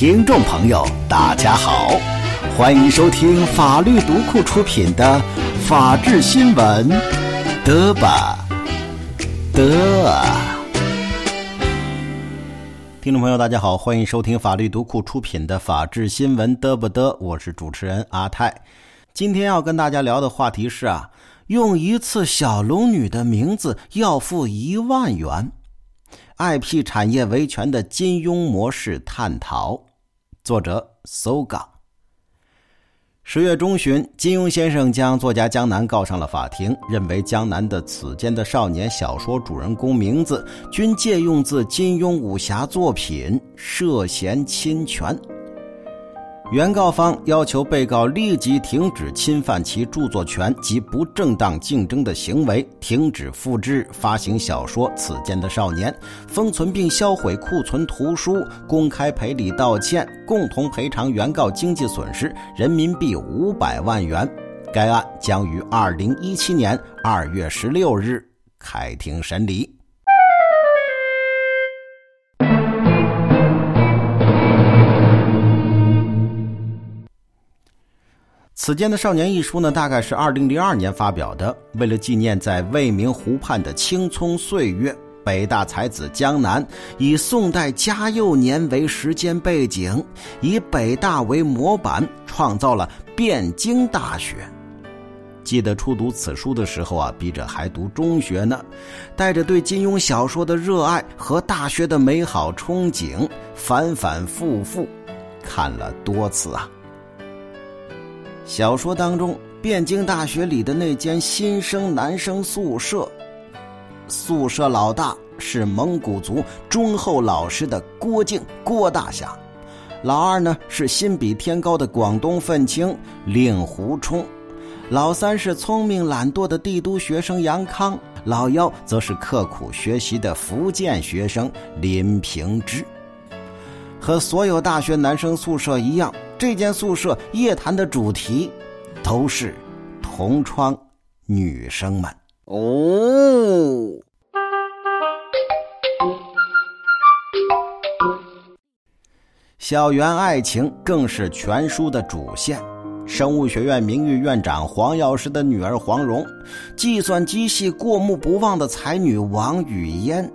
听众朋友，大家好，欢迎收听法律读库出品的《法治新闻》，得吧，得。听众朋友，大家好，欢迎收听法律读库出品的《法治新闻》，得不得？我是主持人阿泰。今天要跟大家聊的话题是啊，用一次小龙女的名字要付一万元。IP 产业维权的金庸模式探讨，作者搜嘎。十月中旬，金庸先生将作家江南告上了法庭，认为江南的《此间的少年》小说主人公名字均借用自金庸武侠作品，涉嫌侵权。原告方要求被告立即停止侵犯其著作权及不正当竞争的行为，停止复制、发行小说《此间的少年》，封存并销毁库存图书，公开赔礼道歉，共同赔偿原告经济损失人民币五百万元。该案将于二零一七年二月十六日开庭审理。此间的少年一书呢，大概是二零零二年发表的。为了纪念在未名湖畔的青葱岁月，北大才子江南以宋代嘉佑年为时间背景，以北大为模板，创造了汴京大学。记得初读此书的时候啊，笔者还读中学呢，带着对金庸小说的热爱和大学的美好憧憬，反反复复看了多次啊。小说当中，汴京大学里的那间新生男生宿舍，宿舍老大是蒙古族忠厚老实的郭靖郭大侠，老二呢是心比天高的广东愤青令狐冲，老三是聪明懒惰的帝都学生杨康，老幺则是刻苦学习的福建学生林平之。和所有大学男生宿舍一样。这间宿舍夜谈的主题都是同窗女生们哦。校园爱情更是全书的主线。生物学院名誉院长黄药师的女儿黄蓉，计算机系过目不忘的才女王语嫣。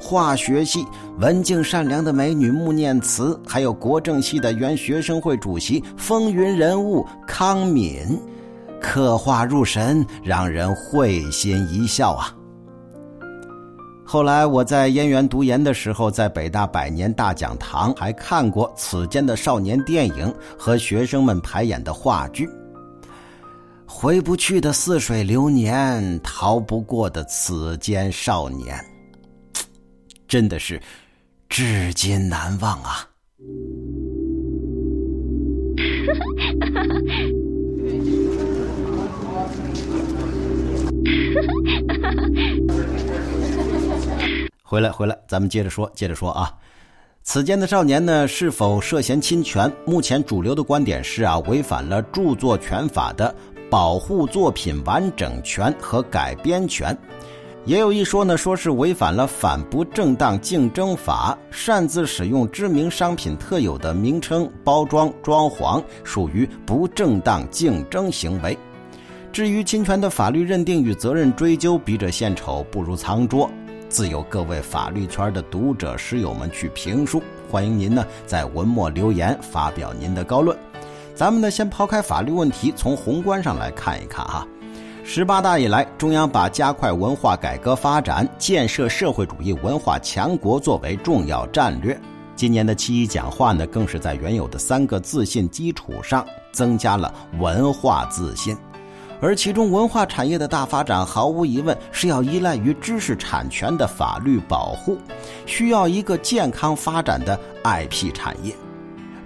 化学系文静善良的美女穆念慈，还有国政系的原学生会主席风云人物康敏，刻画入神，让人会心一笑啊。后来我在燕园读研的时候，在北大百年大讲堂还看过《此间的少年》电影和学生们排演的话剧。回不去的似水流年，逃不过的此间少年。真的是至今难忘啊！回来，回来，咱们接着说，接着说啊！此间的少年呢，是否涉嫌侵权？目前主流的观点是啊，违反了著作权法的保护作品完整权和改编权。也有一说呢，说是违反了反不正当竞争法，擅自使用知名商品特有的名称、包装、装潢，属于不正当竞争行为。至于侵权的法律认定与责任追究，笔者献丑不如藏拙，自有各位法律圈的读者师友们去评述。欢迎您呢在文末留言发表您的高论。咱们呢先抛开法律问题，从宏观上来看一看哈。十八大以来，中央把加快文化改革发展、建设社会主义文化强国作为重要战略。今年的七一讲话呢，更是在原有的三个自信基础上增加了文化自信。而其中文化产业的大发展，毫无疑问是要依赖于知识产权的法律保护，需要一个健康发展的 IP 产业。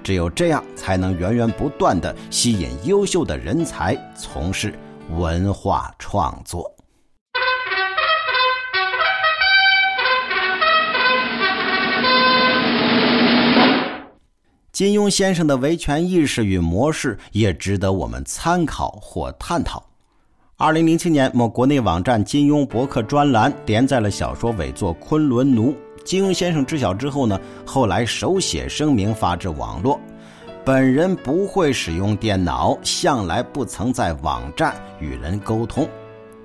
只有这样，才能源源不断的吸引优秀的人才从事。文化创作。金庸先生的维权意识与模式也值得我们参考或探讨。二零零七年，某国内网站金庸博客专栏连载了小说伪作《昆仑奴》，金庸先生知晓之后呢，后来手写声明发至网络：“本人不会使用电脑，向来不曾在网站与人沟通。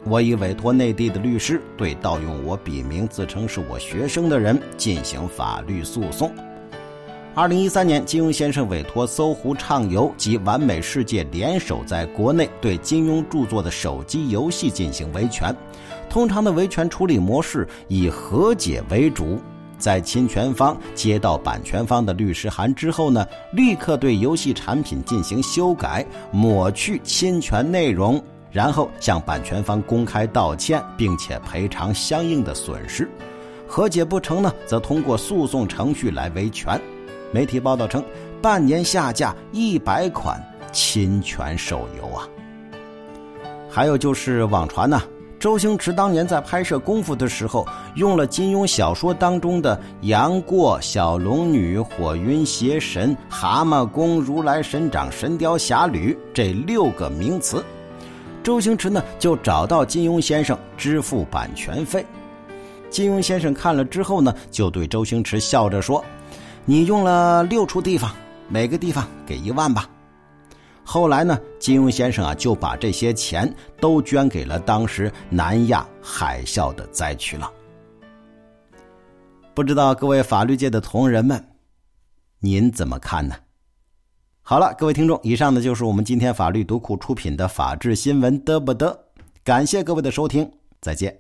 我已委托内地的律师对盗用我笔名、自称是我学生的人进行法律诉讼。”二零一三年，金庸先生委托搜狐畅游及完美世界联手在国内对金庸著作的手机游戏进行维权。通常的维权处理模式以和解为主，在侵权方接到版权方的律师函之后呢，立刻对游戏产品进行修改，抹去侵权内容，然后向版权方公开道歉，并且赔偿相应的损失。和解不成呢，则通过诉讼程序来维权。媒体报道称，半年下架一百款侵权手游啊。还有就是网传呢，周星驰当年在拍摄《功夫》的时候，用了金庸小说当中的杨过、小龙女、火云邪神、蛤蟆功、如来神掌、神雕侠侣这六个名词，周星驰呢就找到金庸先生支付版权费。金庸先生看了之后呢，就对周星驰笑着说。你用了六处地方，每个地方给一万吧。后来呢，金庸先生啊就把这些钱都捐给了当时南亚海啸的灾区了。不知道各位法律界的同仁们，您怎么看呢？好了，各位听众，以上呢就是我们今天法律读库出品的法治新闻得不得，感谢各位的收听，再见。